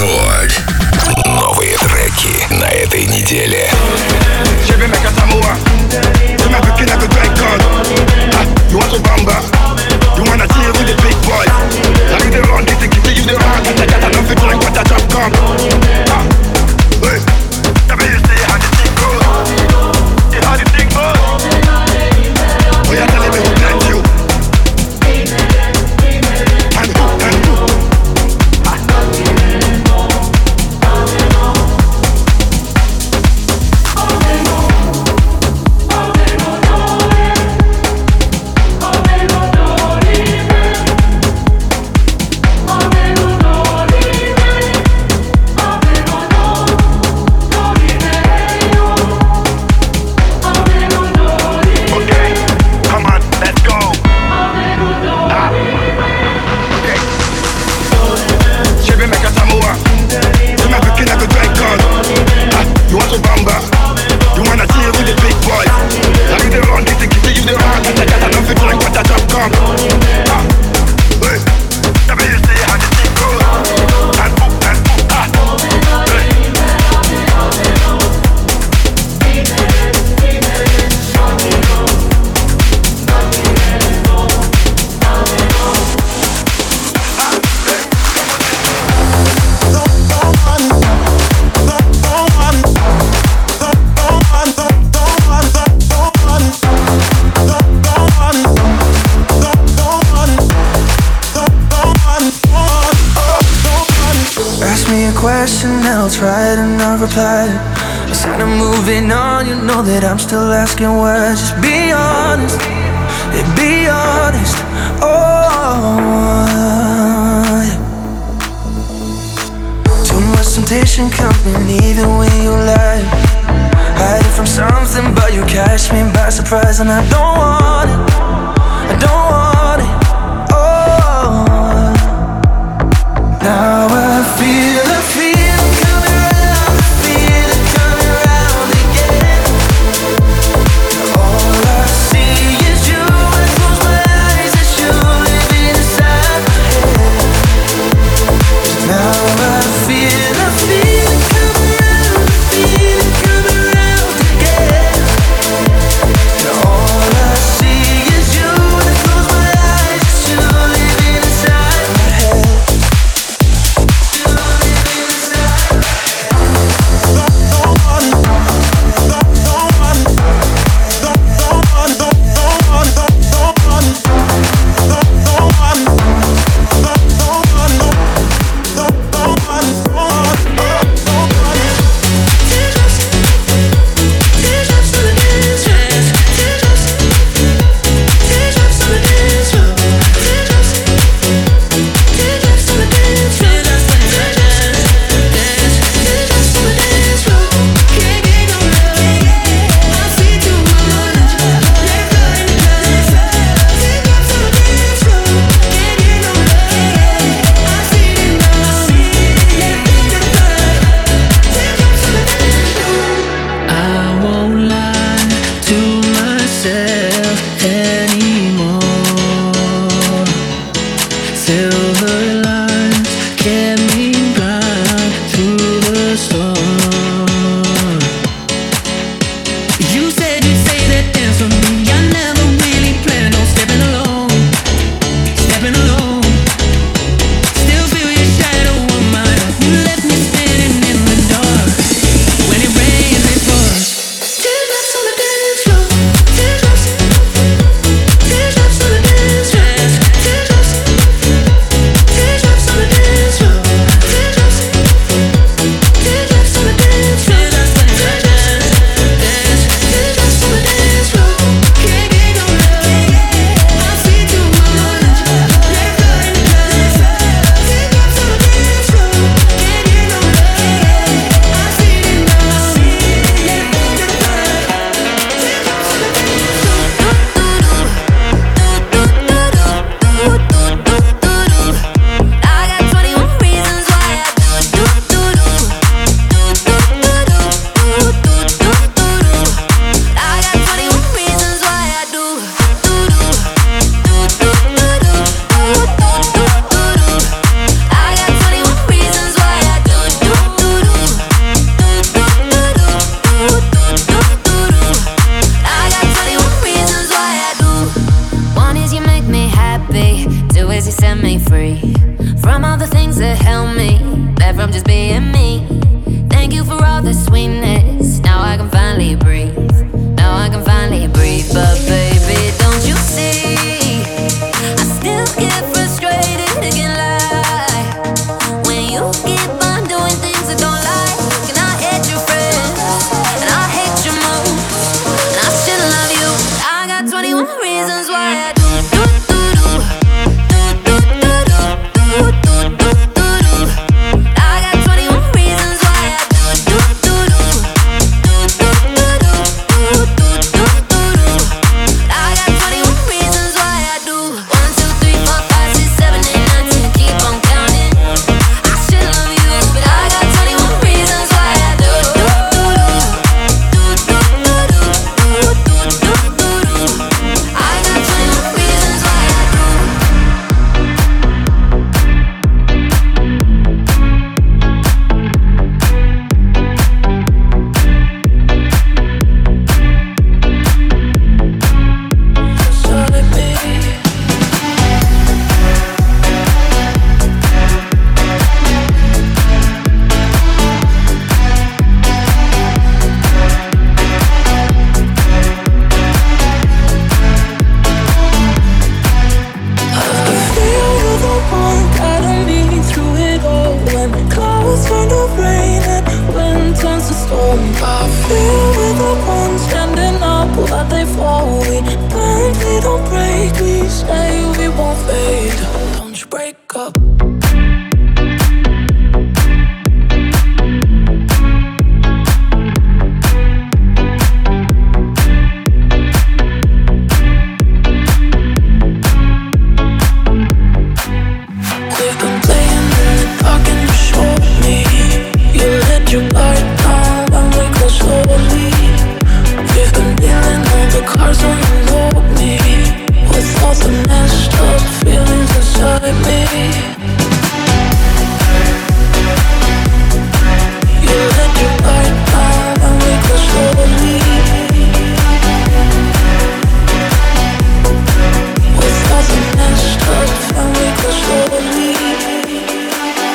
Рекорд. Новые треки на этой неделе. You want to bomb question, I'll try not reply I said reply it. Instead of moving on, you know that I'm still asking why. Just be honest, yeah, be honest. Oh, yeah. too much temptation coming either way you lie. Hiding from something, but you catch me by surprise, and I don't want it. I don't want. said. We were the ones standing up what they fall. We we don't break. We say we won't fade.